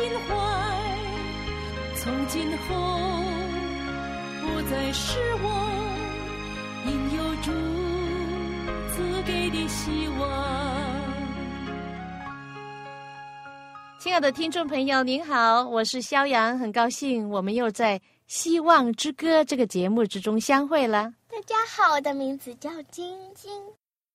心怀，从今后不再是我，因有主赐给的希望。亲爱的听众朋友，您好，我是肖阳，很高兴我们又在《希望之歌》这个节目之中相会了。大家好，我的名字叫晶晶。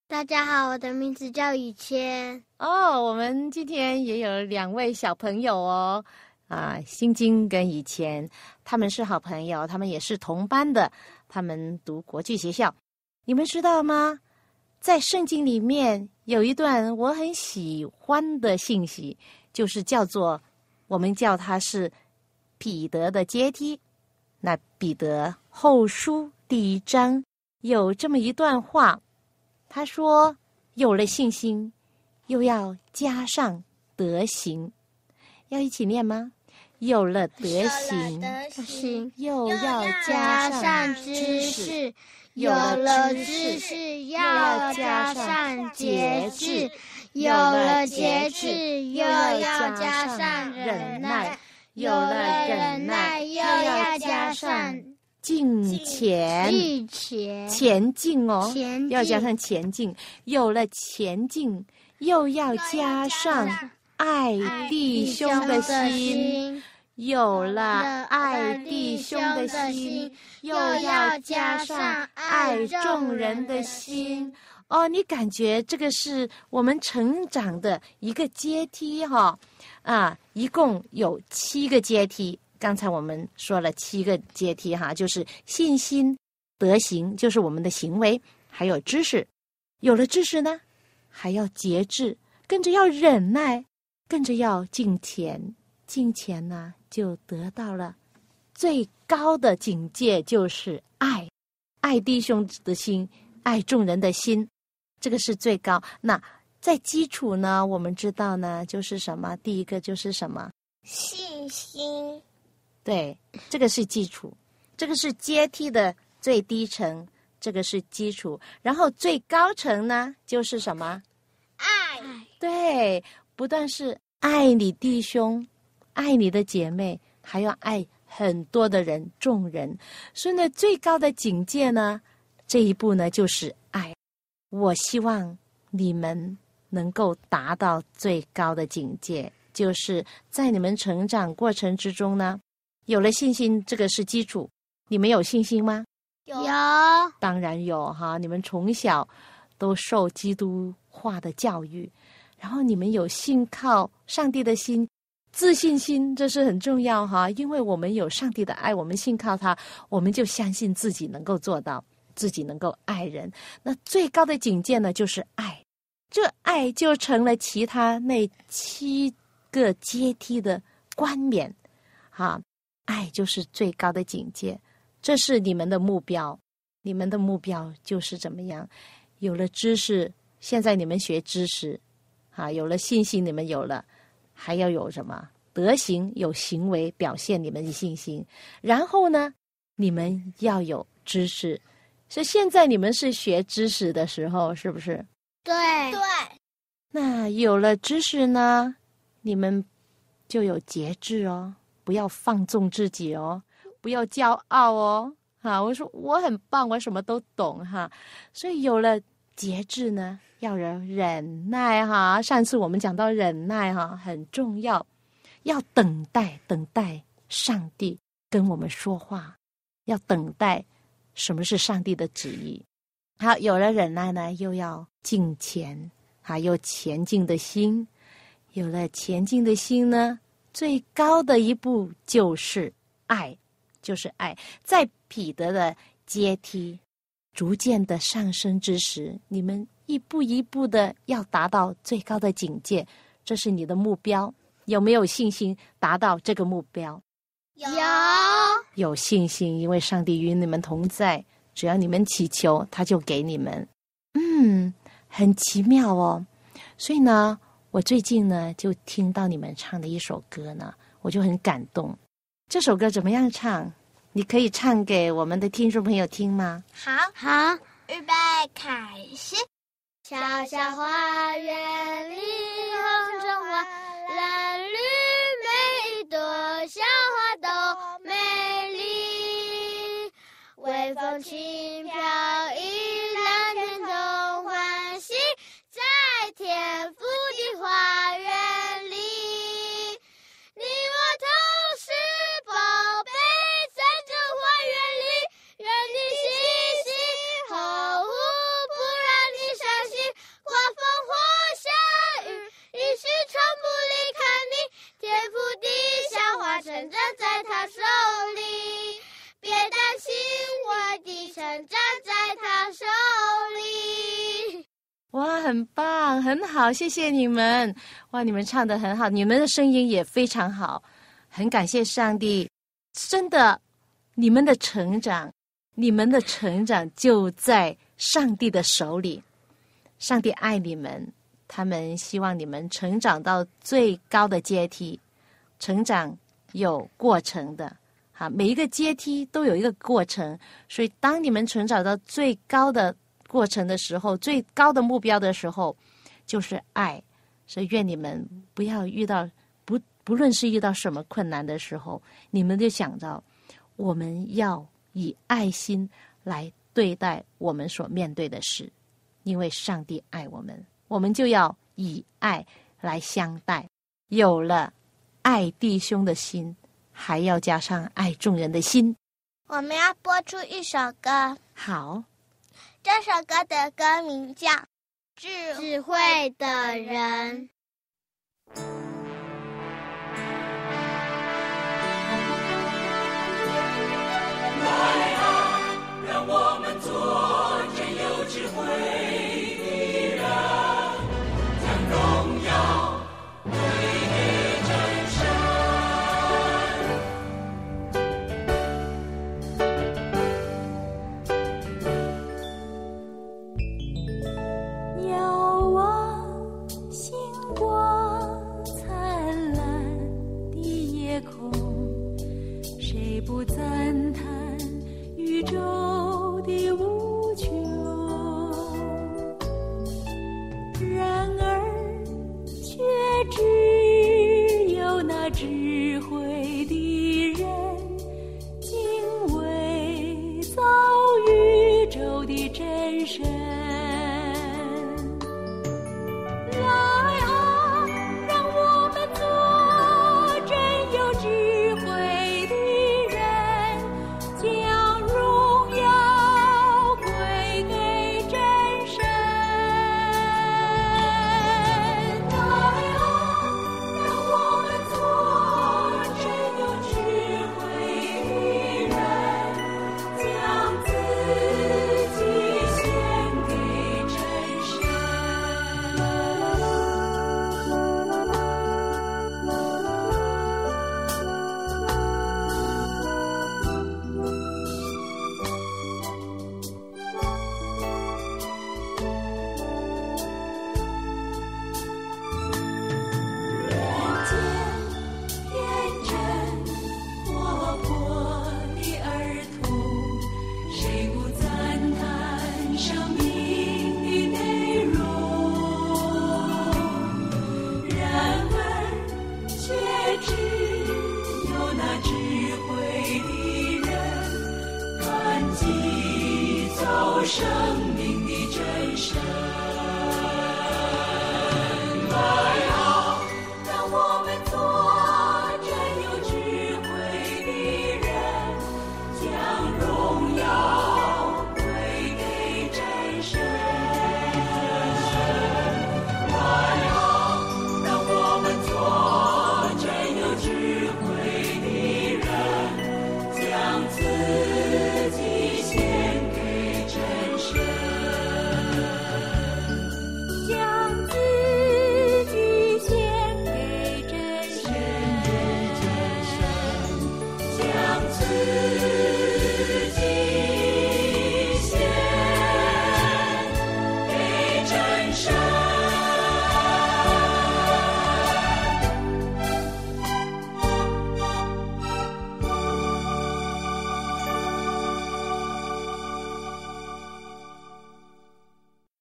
大家好，我的名字叫雨谦。哦，我们今天也有两位小朋友哦，啊，心经跟以前他们是好朋友，他们也是同班的，他们读国际学校。你们知道吗？在圣经里面有一段我很喜欢的信息，就是叫做我们叫它是彼得的阶梯。那彼得后书第一章有这么一段话。他说：“有了信心，又要加上德行，要一起念吗？有了德行，又要加上知识；有了知识，又要加上节制；有了节制，又要加上忍耐；有了忍耐，又要加上。”进前，前进哦，要加上前进。有了前进，又要加上爱弟兄的心；有了爱弟兄的心，又要加上爱众人的心。哦，你感觉这个是我们成长的一个阶梯哈？啊，一共有七个阶梯。刚才我们说了七个阶梯哈，就是信心、德行，就是我们的行为，还有知识。有了知识呢，还要节制，跟着要忍耐，跟着要敬虔。敬虔呢，就得到了最高的境界，就是爱，爱弟兄的心，爱众人的心，这个是最高。那在基础呢，我们知道呢，就是什么？第一个就是什么？信心。对，这个是基础，这个是阶梯的最低层，这个是基础，然后最高层呢就是什么？爱。对，不但是爱你弟兄，爱你的姐妹，还要爱很多的人，众人。所以呢，最高的境界呢，这一步呢就是爱。我希望你们能够达到最高的境界，就是在你们成长过程之中呢。有了信心，这个是基础。你们有信心吗？有，当然有哈。你们从小都受基督化的教育，然后你们有信靠上帝的心，自信心这是很重要哈。因为我们有上帝的爱，我们信靠他，我们就相信自己能够做到，自己能够爱人。那最高的境界呢，就是爱。这爱就成了其他那七个阶梯的冠冕，哈。爱就是最高的境界，这是你们的目标。你们的目标就是怎么样？有了知识，现在你们学知识，啊，有了信心，你们有了，还要有什么德行？有行为表现你们的信心。然后呢，你们要有知识。所以现在你们是学知识的时候，是不是？对对。那有了知识呢，你们就有节制哦。不要放纵自己哦，不要骄傲哦，哈！我说我很棒，我什么都懂哈。所以有了节制呢，要忍忍耐哈。上次我们讲到忍耐哈，很重要，要等待，等待上帝跟我们说话，要等待什么是上帝的旨意。好，有了忍耐呢，又要进前，还有前进的心。有了前进的心呢。最高的一步就是爱，就是爱。在彼得的阶梯逐渐的上升之时，你们一步一步的要达到最高的境界，这是你的目标。有没有信心达到这个目标？有有信心，因为上帝与你们同在，只要你们祈求，他就给你们。嗯，很奇妙哦。所以呢，我最近呢就听到你们唱的一首歌呢，我就很感动。这首歌怎么样唱？你可以唱给我们的听众朋友听吗？好，好，预备，开始。小小花园里，红橙黄蓝绿，每一朵小花都美丽。微风轻飘，依成长在他手里，别担心，我的成长在他手里。哇，很棒，很好，谢谢你们！哇，你们唱的很好，你们的声音也非常好，很感谢上帝。真的，你们的成长，你们的成长就在上帝的手里。上帝爱你们，他们希望你们成长到最高的阶梯。成长有过程的，哈，每一个阶梯都有一个过程，所以当你们成长到最高的过程的时候，最高的目标的时候，就是爱。所以愿你们不要遇到不不论是遇到什么困难的时候，你们就想着我们要以爱心来对待我们所面对的事。因为上帝爱我们，我们就要以爱来相待。有了爱弟兄的心，还要加上爱众人的心。我们要播出一首歌，好，这首歌的歌名叫《智智慧的人》。来啊，让我们做真有智慧真身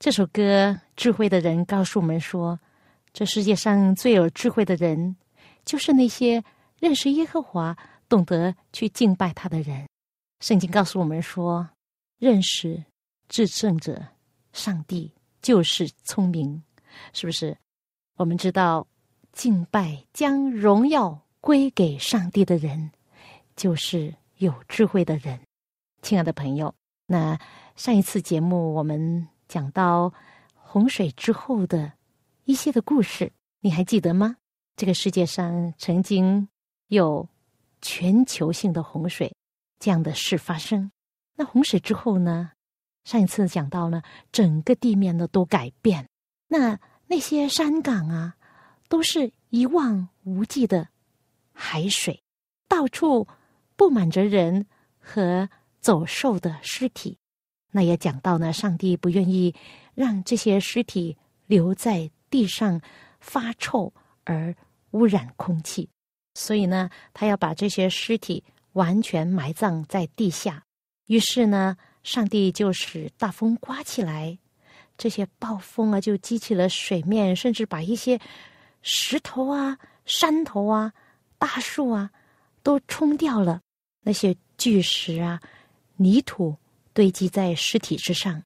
这首歌，智慧的人告诉我们说，这世界上最有智慧的人，就是那些认识耶和华、懂得去敬拜他的人。圣经告诉我们说，认识至圣者上帝就是聪明，是不是？我们知道，敬拜将荣耀归给上帝的人，就是有智慧的人。亲爱的朋友，那上一次节目我们讲到洪水之后的一些的故事，你还记得吗？这个世界上曾经有全球性的洪水这样的事发生。那洪水之后呢？上一次讲到呢，整个地面呢都改变。那那些山岗啊，都是一望无际的海水，到处布满着人和走兽的尸体。那也讲到呢，上帝不愿意让这些尸体留在地上发臭而污染空气，所以呢，他要把这些尸体完全埋葬在地下。于是呢，上帝就使大风刮起来。这些暴风啊，就激起了水面，甚至把一些石头啊、山头啊、大树啊都冲掉了。那些巨石啊、泥土堆积在尸体之上。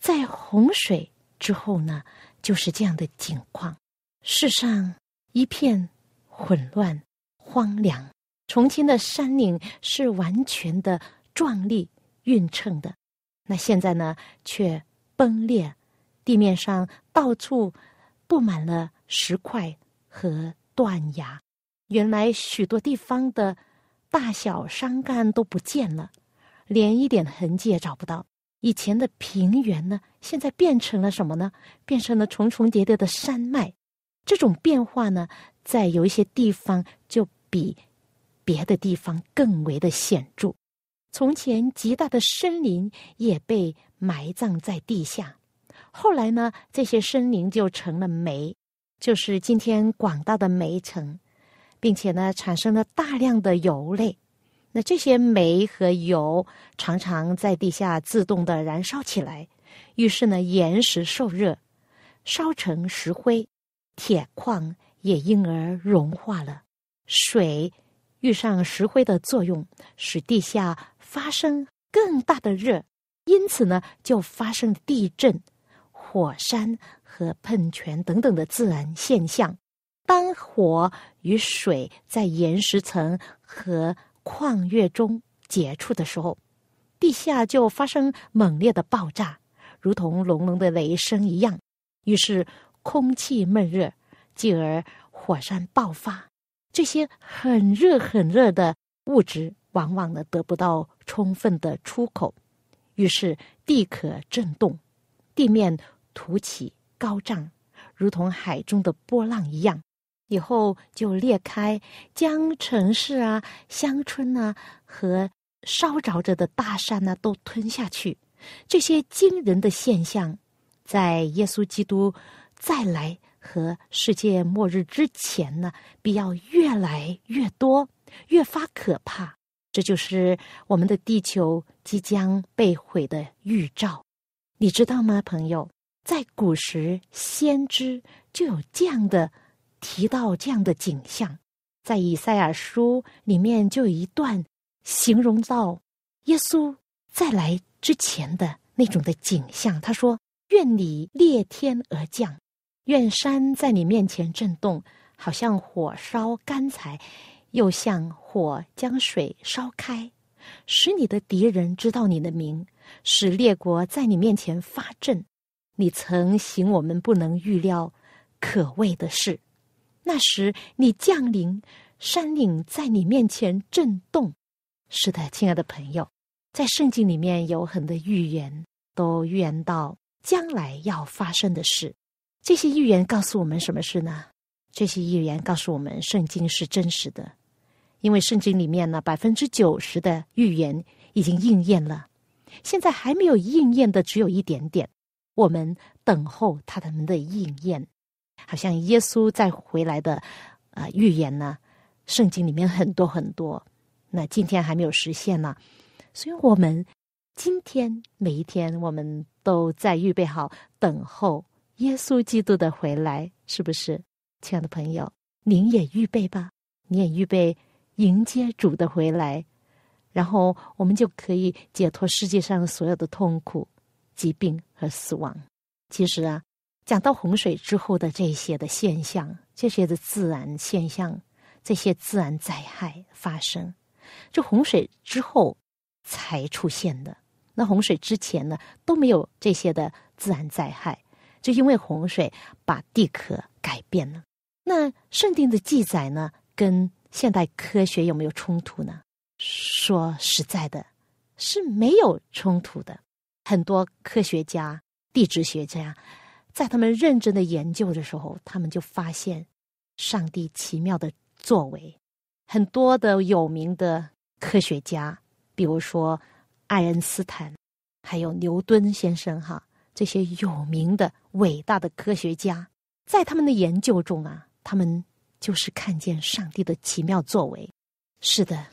在洪水之后呢，就是这样的景况：世上一片混乱、荒凉。重庆的山岭是完全的壮丽匀称的，那现在呢，却崩裂。地面上到处布满了石块和断崖，原来许多地方的大小山干都不见了，连一点痕迹也找不到。以前的平原呢，现在变成了什么呢？变成了重重叠叠的山脉。这种变化呢，在有一些地方就比别的地方更为的显著。从前极大的森林也被埋葬在地下。后来呢，这些森林就成了煤，就是今天广大的煤层，并且呢，产生了大量的油类。那这些煤和油常常在地下自动的燃烧起来，于是呢，岩石受热，烧成石灰，铁矿也因而融化了。水遇上石灰的作用，使地下发生更大的热，因此呢，就发生地震。火山和喷泉等等的自然现象，当火与水在岩石层和旷月中接触的时候，地下就发生猛烈的爆炸，如同隆隆的雷声一样。于是空气闷热，继而火山爆发。这些很热很热的物质，往往呢得不到充分的出口，于是地壳震动，地面。凸起高涨，如同海中的波浪一样，以后就裂开，将城市啊、乡村啊和烧着着的大山呢都吞下去。这些惊人的现象，在耶稣基督再来和世界末日之前呢，必要越来越多，越发可怕。这就是我们的地球即将被毁的预兆，你知道吗，朋友？在古时，先知就有这样的提到这样的景象，在以赛亚书里面就有一段形容到耶稣再来之前的那种的景象。他说：“愿你裂天而降，愿山在你面前震动，好像火烧干柴，又像火将水烧开，使你的敌人知道你的名，使列国在你面前发震。”你曾行我们不能预料、可畏的事。那时你降临，山岭在你面前震动。是的，亲爱的朋友，在圣经里面有很多预言，都预言到将来要发生的事。这些预言告诉我们什么事呢？这些预言告诉我们，圣经是真实的，因为圣经里面呢，百分之九十的预言已经应验了。现在还没有应验的，只有一点点。我们等候他们的应验，好像耶稣再回来的啊预言呢，圣经里面很多很多，那今天还没有实现呢，所以我们今天每一天，我们都在预备好等候耶稣基督的回来，是不是，亲爱的朋友？您也预备吧，你也预备迎接主的回来，然后我们就可以解脱世界上所有的痛苦、疾病和死亡。其实啊，讲到洪水之后的这些的现象，这些的自然现象，这些自然灾害发生，这洪水之后才出现的。那洪水之前呢，都没有这些的自然灾害，就因为洪水把地壳改变了。那圣经的记载呢，跟现代科学有没有冲突呢？说实在的，是没有冲突的。很多科学家、地质学家，在他们认真的研究的时候，他们就发现上帝奇妙的作为。很多的有名的科学家，比如说。爱因斯坦，还有牛顿先生，哈，这些有名的伟大的科学家，在他们的研究中啊，他们就是看见上帝的奇妙作为。是的，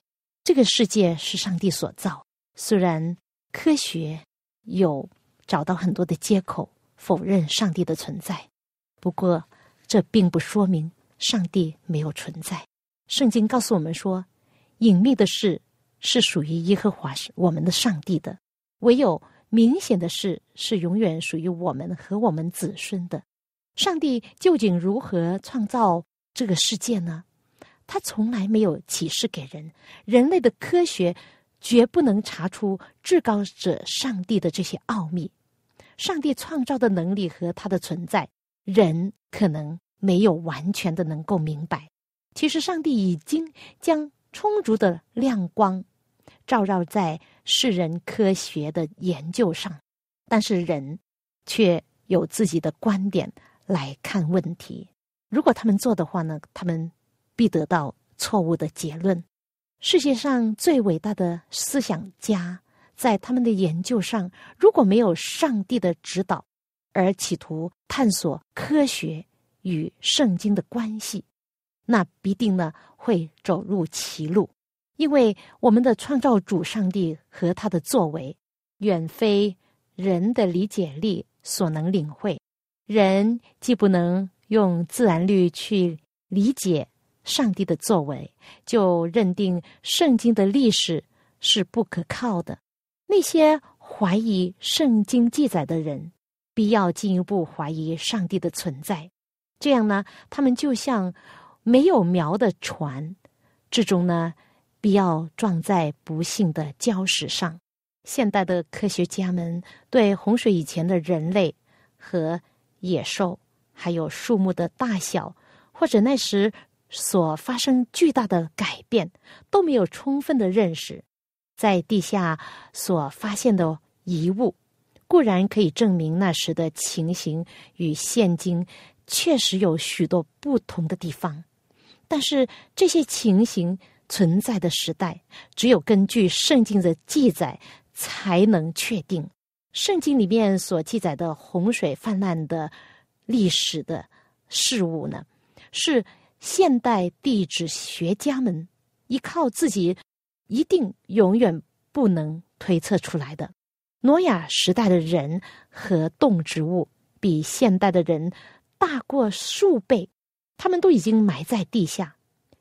这个世界是上帝所造。虽然科学有找到很多的借口否认上帝的存在，不过这并不说明上帝没有存在。圣经告诉我们说，隐秘的事。是属于耶和华是我们的上帝的，唯有明显的事是永远属于我们和我们子孙的。上帝究竟如何创造这个世界呢？他从来没有启示给人，人类的科学绝不能查出至高者上帝的这些奥秘。上帝创造的能力和他的存在，人可能没有完全的能够明白。其实，上帝已经将。充足的亮光照耀在世人科学的研究上，但是人却有自己的观点来看问题。如果他们做的话呢，他们必得到错误的结论。世界上最伟大的思想家在他们的研究上，如果没有上帝的指导，而企图探索科学与圣经的关系。那必定呢会走入歧路，因为我们的创造主上帝和他的作为，远非人的理解力所能领会。人既不能用自然律去理解上帝的作为，就认定圣经的历史是不可靠的。那些怀疑圣经记载的人，必要进一步怀疑上帝的存在。这样呢，他们就像。没有苗的船，最终呢，必要撞在不幸的礁石上。现代的科学家们对洪水以前的人类和野兽，还有树木的大小，或者那时所发生巨大的改变，都没有充分的认识。在地下所发现的遗物，固然可以证明那时的情形与现今确实有许多不同的地方。但是这些情形存在的时代，只有根据圣经的记载才能确定。圣经里面所记载的洪水泛滥的历史的事物呢，是现代地质学家们依靠自己一定永远不能推测出来的。挪亚时代的人和动植物比现代的人大过数倍。他们都已经埋在地下，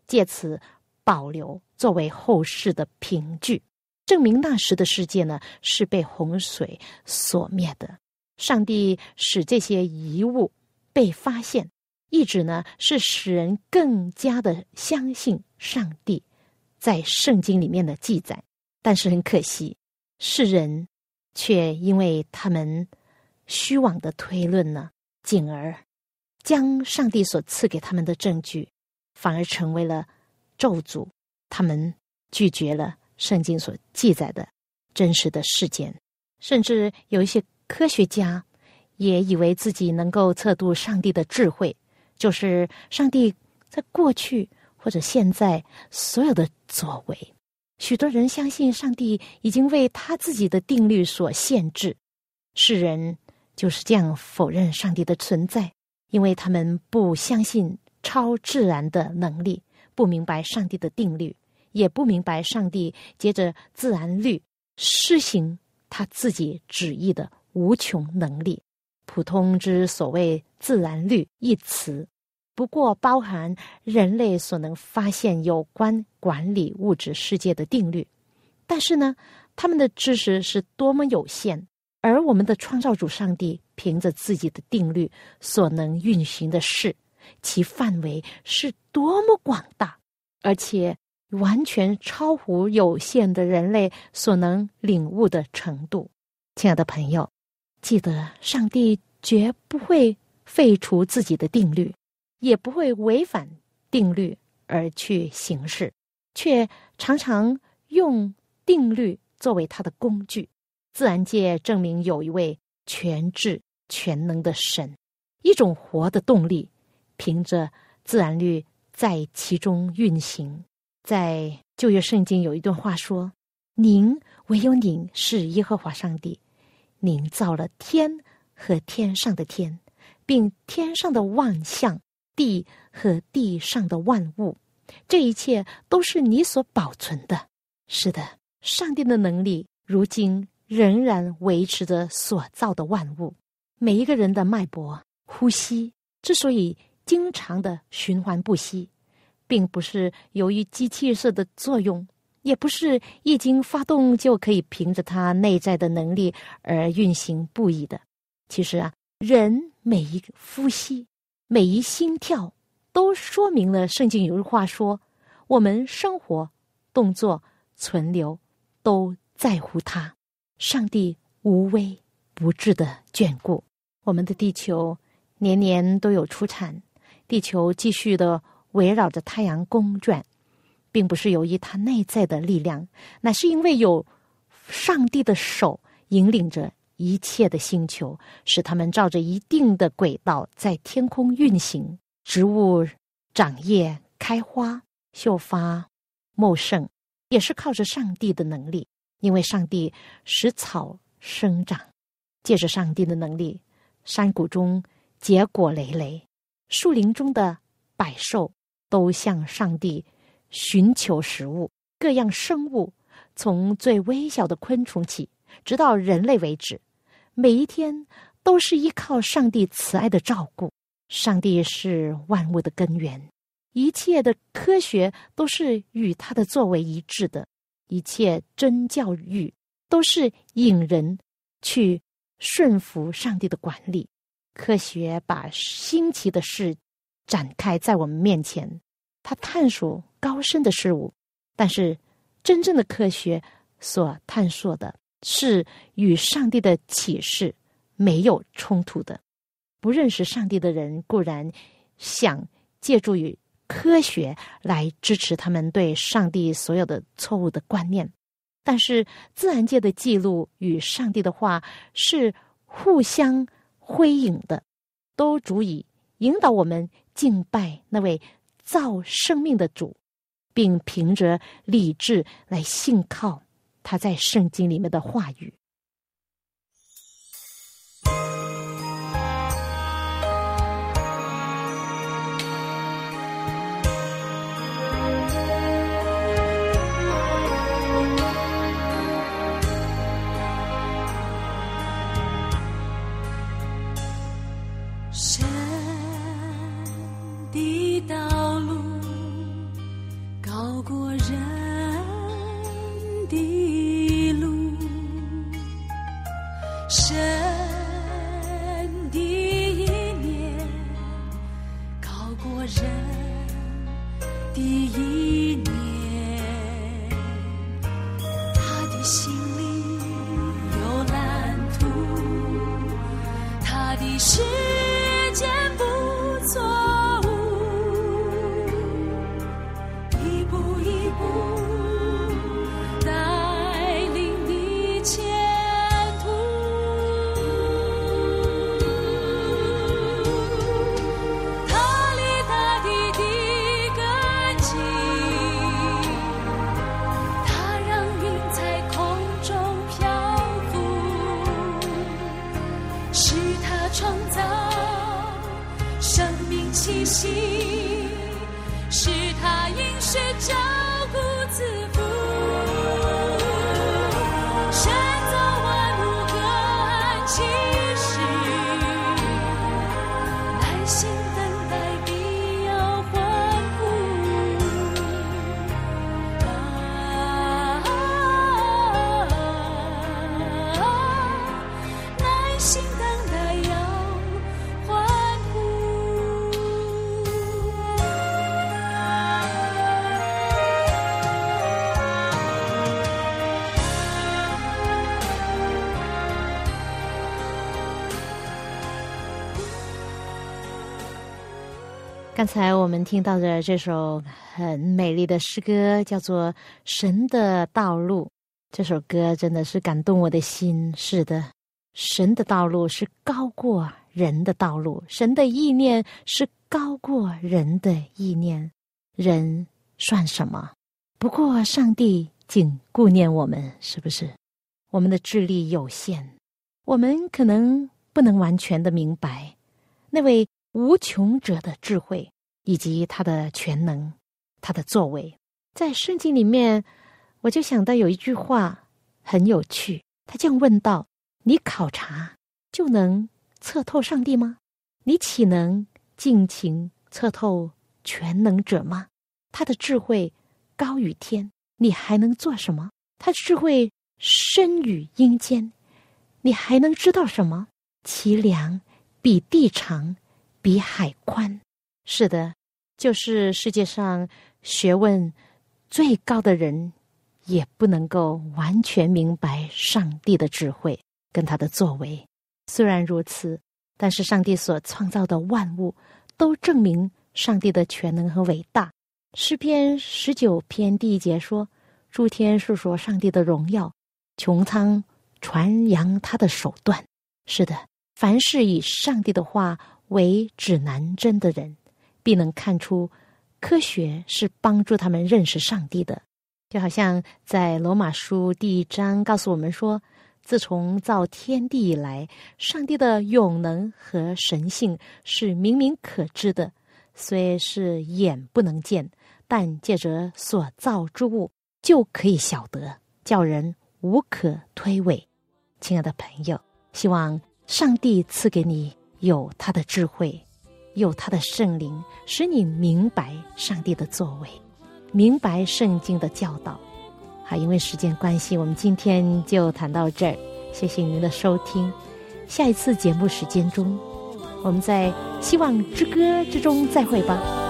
借此保留作为后世的凭据，证明那时的世界呢是被洪水所灭的。上帝使这些遗物被发现，一直呢是使人更加的相信上帝在圣经里面的记载。但是很可惜，世人却因为他们虚妄的推论呢，进而。将上帝所赐给他们的证据，反而成为了咒诅。他们拒绝了圣经所记载的真实的事件，甚至有一些科学家也以为自己能够测度上帝的智慧，就是上帝在过去或者现在所有的作为。许多人相信上帝已经为他自己的定律所限制，世人就是这样否认上帝的存在。因为他们不相信超自然的能力，不明白上帝的定律，也不明白上帝接着自然律施行他自己旨意的无穷能力。普通之所谓自然律一词，不过包含人类所能发现有关管理物质世界的定律。但是呢，他们的知识是多么有限，而我们的创造主上帝凭着自己的定律所能运行的事，其范围是多么广大，而且完全超乎有限的人类所能领悟的程度。亲爱的朋友，记得上帝绝不会废除自己的定律，也不会违反定律而去行事，却常常用。定律作为他的工具，自然界证明有一位全智全能的神，一种活的动力，凭着自然律在其中运行。在旧约圣经有一段话说：“您唯有您是耶和华上帝，您造了天和天上的天，并天上的万象，地和地上的万物，这一切都是你所保存的。”是的。上帝的能力如今仍然维持着所造的万物。每一个人的脉搏、呼吸之所以经常的循环不息，并不是由于机器式的作用，也不是一经发动就可以凭着它内在的能力而运行不已的。其实啊，人每一个呼吸、每一心跳，都说明了圣经有句话说：我们生活、动作、存留。都在乎他，上帝无微不至的眷顾。我们的地球年年都有出产，地球继续的围绕着太阳公转，并不是由于它内在的力量，乃是因为有上帝的手引领着一切的星球，使他们照着一定的轨道在天空运行。植物长叶、开花、秀发、茂盛。也是靠着上帝的能力，因为上帝使草生长，借着上帝的能力，山谷中结果累累，树林中的百兽都向上帝寻求食物。各样生物，从最微小的昆虫起，直到人类为止，每一天都是依靠上帝慈爱的照顾。上帝是万物的根源。一切的科学都是与他的作为一致的，一切真教育都是引人去顺服上帝的管理。科学把新奇的事展开在我们面前，他探索高深的事物，但是真正的科学所探索的是与上帝的启示没有冲突的。不认识上帝的人固然想借助于。科学来支持他们对上帝所有的错误的观念，但是自然界的记录与上帝的话是互相辉映的，都足以引导我们敬拜那位造生命的主，并凭着理智来信靠他在圣经里面的话语。神的道路高过人的。shed 生命气息，是他应许照顾自己。刚才我们听到的这首很美丽的诗歌，叫做《神的道路》。这首歌真的是感动我的心。是的，神的道路是高过人的道路，神的意念是高过人的意念。人算什么？不过上帝仅顾念我们，是不是？我们的智力有限，我们可能不能完全的明白那位。无穷者的智慧，以及他的全能，他的作为，在圣经里面，我就想到有一句话很有趣，他这样问道：“你考察就能测透上帝吗？你岂能尽情测透全能者吗？他的智慧高于天，你还能做什么？他的智慧深于阴间，你还能知道什么？其量比地长。”比海宽，是的，就是世界上学问最高的人，也不能够完全明白上帝的智慧跟他的作为。虽然如此，但是上帝所创造的万物都证明上帝的全能和伟大。诗篇十九篇第一节说：“诸天述说上帝的荣耀，穹苍传扬他的手段。”是的，凡是以上帝的话。为指南针的人，必能看出科学是帮助他们认识上帝的。就好像在罗马书第一章告诉我们说，自从造天地以来，上帝的永能和神性是明明可知的，虽是眼不能见，但借着所造之物就可以晓得，叫人无可推诿。亲爱的朋友，希望上帝赐给你。有他的智慧，有他的圣灵，使你明白上帝的作为，明白圣经的教导。好，因为时间关系，我们今天就谈到这儿。谢谢您的收听，下一次节目时间中，我们在希望之歌之中再会吧。